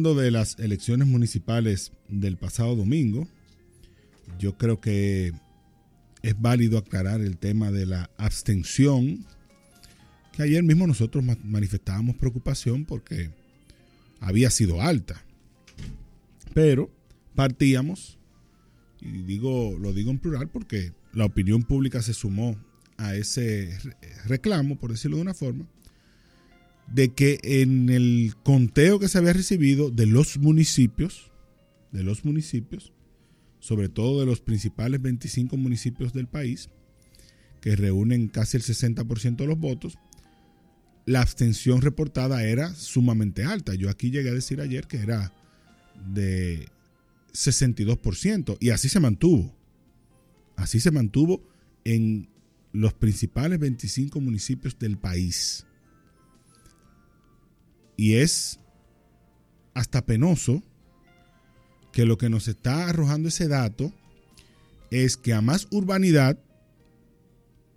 de las elecciones municipales del pasado domingo, yo creo que es válido aclarar el tema de la abstención, que ayer mismo nosotros manifestábamos preocupación porque había sido alta. Pero partíamos, y digo, lo digo en plural porque la opinión pública se sumó a ese reclamo, por decirlo de una forma, de que en el conteo que se había recibido de los municipios, de los municipios, sobre todo de los principales 25 municipios del país, que reúnen casi el 60% de los votos, la abstención reportada era sumamente alta. Yo aquí llegué a decir ayer que era de 62% y así se mantuvo. Así se mantuvo en los principales 25 municipios del país. Y es hasta penoso que lo que nos está arrojando ese dato es que a más urbanidad,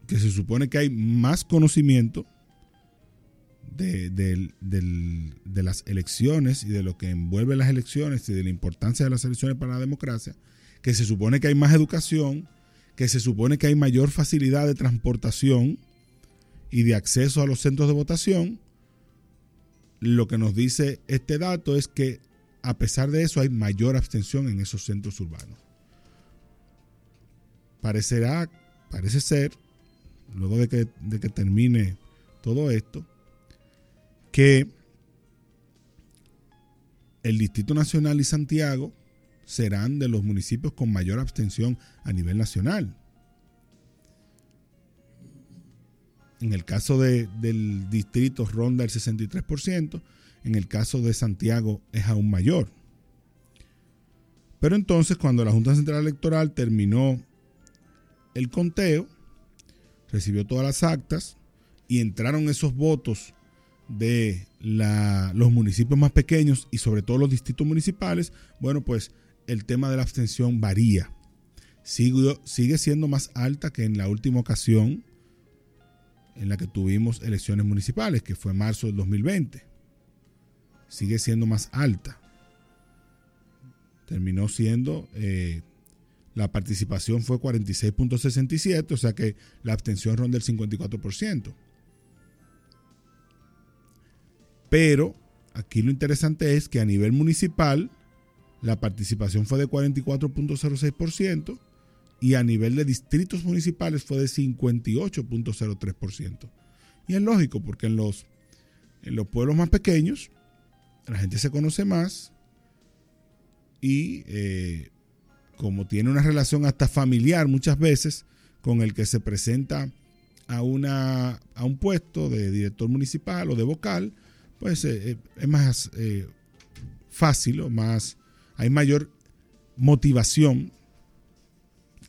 que se supone que hay más conocimiento de, de, las elecciones y de lo que envuelve las elecciones y de la importancia de las elecciones para la democracia, que se supone que hay más educación, que se supone que hay mayor facilidad de transportación y de acceso a los centros de votación, lo que nos dice este dato es que a pesar de eso hay mayor abstención en esos centros urbanos. Parecerá, parece ser, luego de que, de que termine todo esto, que el Distrito Nacional y Santiago serán de los municipios con mayor abstención a nivel nacional. En el caso del distrito ronda el 63%, en el caso de Santiago es aún mayor. Pero entonces cuando la Junta Central Electoral terminó el conteo, recibió todas las actas y entraron esos votos de los municipios más pequeños y sobre todo los distritos municipales, bueno, pues el tema de la abstención varía. Sigue siendo más alta que en la última ocasión en la que tuvimos elecciones municipales, que fue marzo del 2020. Sigue siendo más alta. Terminó siendo, eh, la participación fue 46.67, o sea que la abstención ronda el 54%. Pero aquí lo interesante es que a nivel municipal la participación fue de 44.06% y a nivel de distritos municipales fue de 58.03%. Y es lógico, porque en los, en los pueblos más pequeños la gente se conoce más y eh, como tiene una relación hasta familiar muchas veces con el que se presenta a, una, a un puesto de director municipal o de vocal, pues eh, eh, es más fácil o más, hay mayor motivación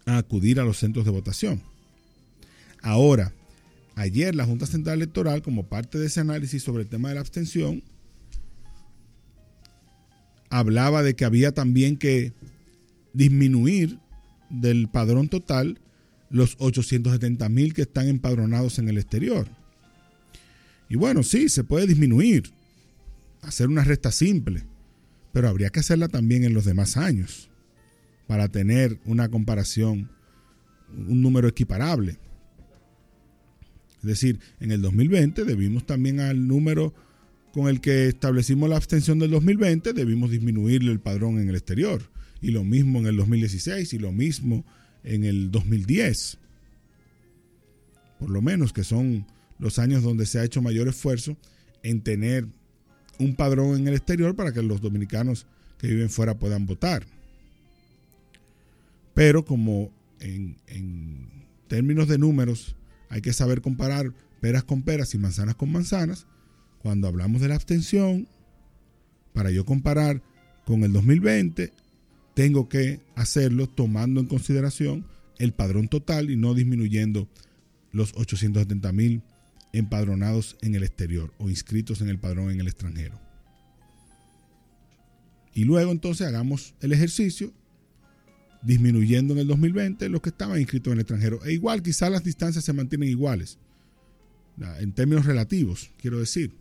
a acudir a los centros de votación. Ahora, ayer la Junta Central Electoral, como parte de ese análisis sobre el tema de la abstención, hablaba de que había también que disminuir del padrón total los 870 mil que están empadronados en el exterior. Y bueno, sí, se puede disminuir, hacer una resta simple, pero habría que hacerla también en los demás años para tener una comparación, un número equiparable. Es decir, en el 2020 debimos también al número con el que establecimos la abstención del 2020, debimos disminuirle el padrón en el exterior. Y lo mismo en el 2016 y lo mismo en el 2010. Por lo menos que son los años donde se ha hecho mayor esfuerzo en tener un padrón en el exterior para que los dominicanos que viven fuera puedan votar. Pero como en, términos de números hay que saber comparar peras con peras y manzanas con manzanas, cuando hablamos de la abstención, para yo comparar con el 2020, tengo que hacerlo tomando en consideración el padrón total y no disminuyendo los 870 mil empadronados en el exterior o inscritos en el padrón en el extranjero. Y luego entonces hagamos el ejercicio disminuyendo en el 2020 los que estaban inscritos en el extranjero. E igual, quizás las distancias se mantienen iguales, en términos relativos, quiero decir.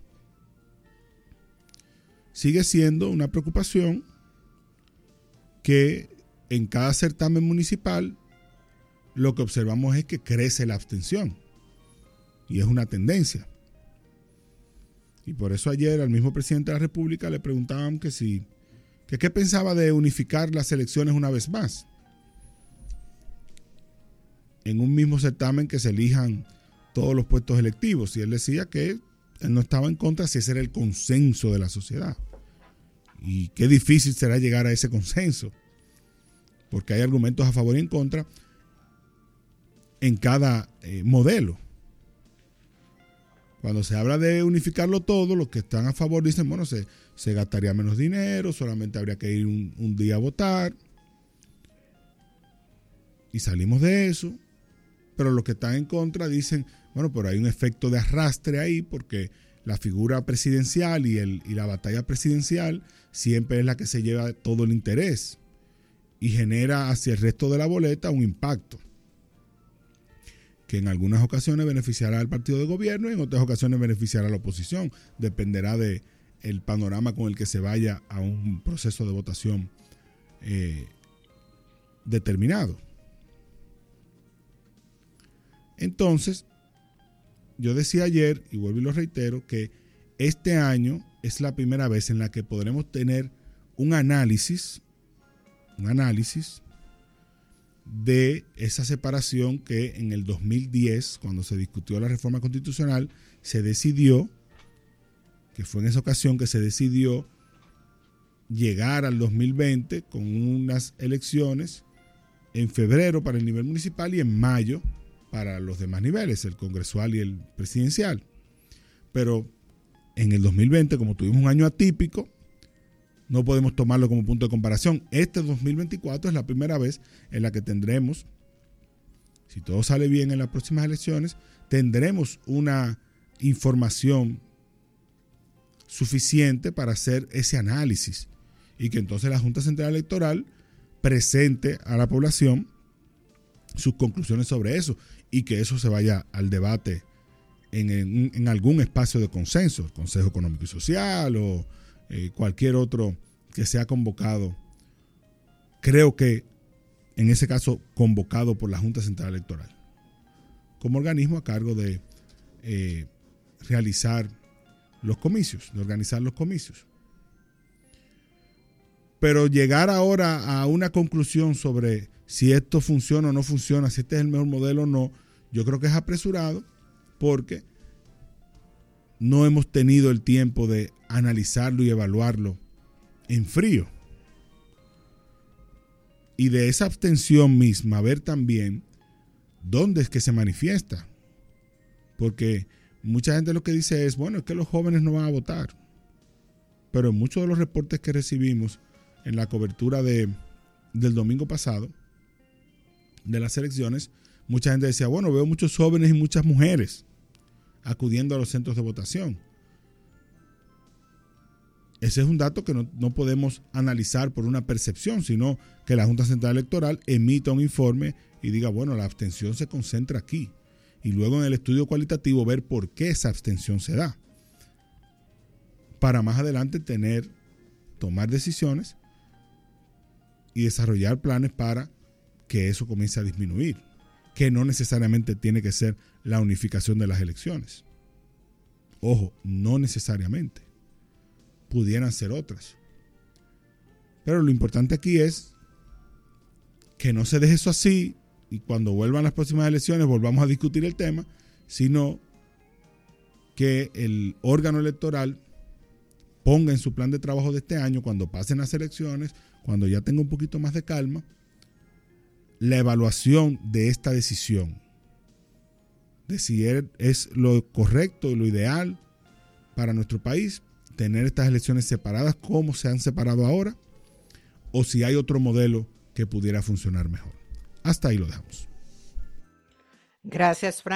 sigue siendo una preocupación que en cada certamen municipal lo que observamos es que crece la abstención. Y es una tendencia. Y por eso ayer al mismo presidente de la República le preguntaban que si, qué pensaba de unificar las elecciones una vez más. En un mismo certamen que se elijan todos los puestos electivos. Y él decía que él no estaba en contra si ese era el consenso de la sociedad. Y qué difícil será llegar a ese consenso. Porque hay argumentos a favor y en contra en cada eh, modelo. Cuando se habla de unificarlo todo, los que están a favor dicen, bueno, se, se gastaría menos dinero, solamente habría que ir un, un día a votar. Y salimos de eso. Pero los que están en contra dicen, bueno, pero hay un efecto de arrastre ahí porque la figura presidencial y, el, y la batalla presidencial siempre es la que se lleva todo el interés y genera hacia el resto de la boleta un impacto que en algunas ocasiones beneficiará al partido de gobierno y en otras ocasiones beneficiará a la oposición. Dependerá de el panorama con el que se vaya a un proceso de votación eh, determinado. Entonces, yo decía ayer, y vuelvo y lo reitero, que este año es la primera vez en la que podremos tener un análisis, un análisis de esa separación que en el 2010, cuando se discutió la reforma constitucional, se decidió, que fue en esa ocasión que se decidió llegar al 2020 con unas elecciones en febrero para el nivel municipal y en mayo para los demás niveles, el congresual y el presidencial. Pero en el 2020, como tuvimos un año atípico, no podemos tomarlo como punto de comparación. Este 2024 es la primera vez en la que tendremos, si todo sale bien en las próximas elecciones, tendremos una información suficiente para hacer ese análisis y que entonces la Junta Central Electoral presente a la población sus conclusiones sobre eso y que eso se vaya al debate en, algún espacio de consenso, Consejo Económico y Social o eh, cualquier otro que sea convocado, creo que en ese caso convocado por la Junta Central Electoral, como organismo a cargo de eh, realizar los comicios, de organizar los comicios. Pero llegar ahora a una conclusión sobre si esto funciona o no funciona, si este es el mejor modelo o no, yo creo que es apresurado porque no hemos tenido el tiempo de analizarlo y evaluarlo en frío. Y de esa abstención misma, ver también dónde es que se manifiesta. Porque mucha gente lo que dice es, bueno, es que los jóvenes no van a votar. Pero en muchos de los reportes que recibimos en la cobertura de, del domingo pasado, de las elecciones, mucha gente decía, bueno, veo muchos jóvenes y muchas mujeres acudiendo a los centros de votación. Ese es un dato que no, podemos analizar por una percepción, sino que la Junta Central Electoral emita un informe y diga, bueno, la abstención se concentra aquí. Y luego en el estudio cualitativo ver por qué esa abstención se da. Para más adelante tener, tomar decisiones y desarrollar planes para que eso comience a disminuir que no necesariamente tiene que ser la unificación de las elecciones. Ojo, no necesariamente. Pudieran ser otras. Pero lo importante aquí es que no se deje eso así y cuando vuelvan las próximas elecciones volvamos a discutir el tema, sino que el órgano electoral ponga en su plan de trabajo de este año, cuando pasen las elecciones, cuando ya tenga un poquito más de calma, la evaluación de esta decisión, de si es lo correcto y lo ideal para nuestro país tener estas elecciones separadas como se han separado ahora, o si hay otro modelo que pudiera funcionar mejor. Hasta ahí lo dejamos. Gracias, Frank.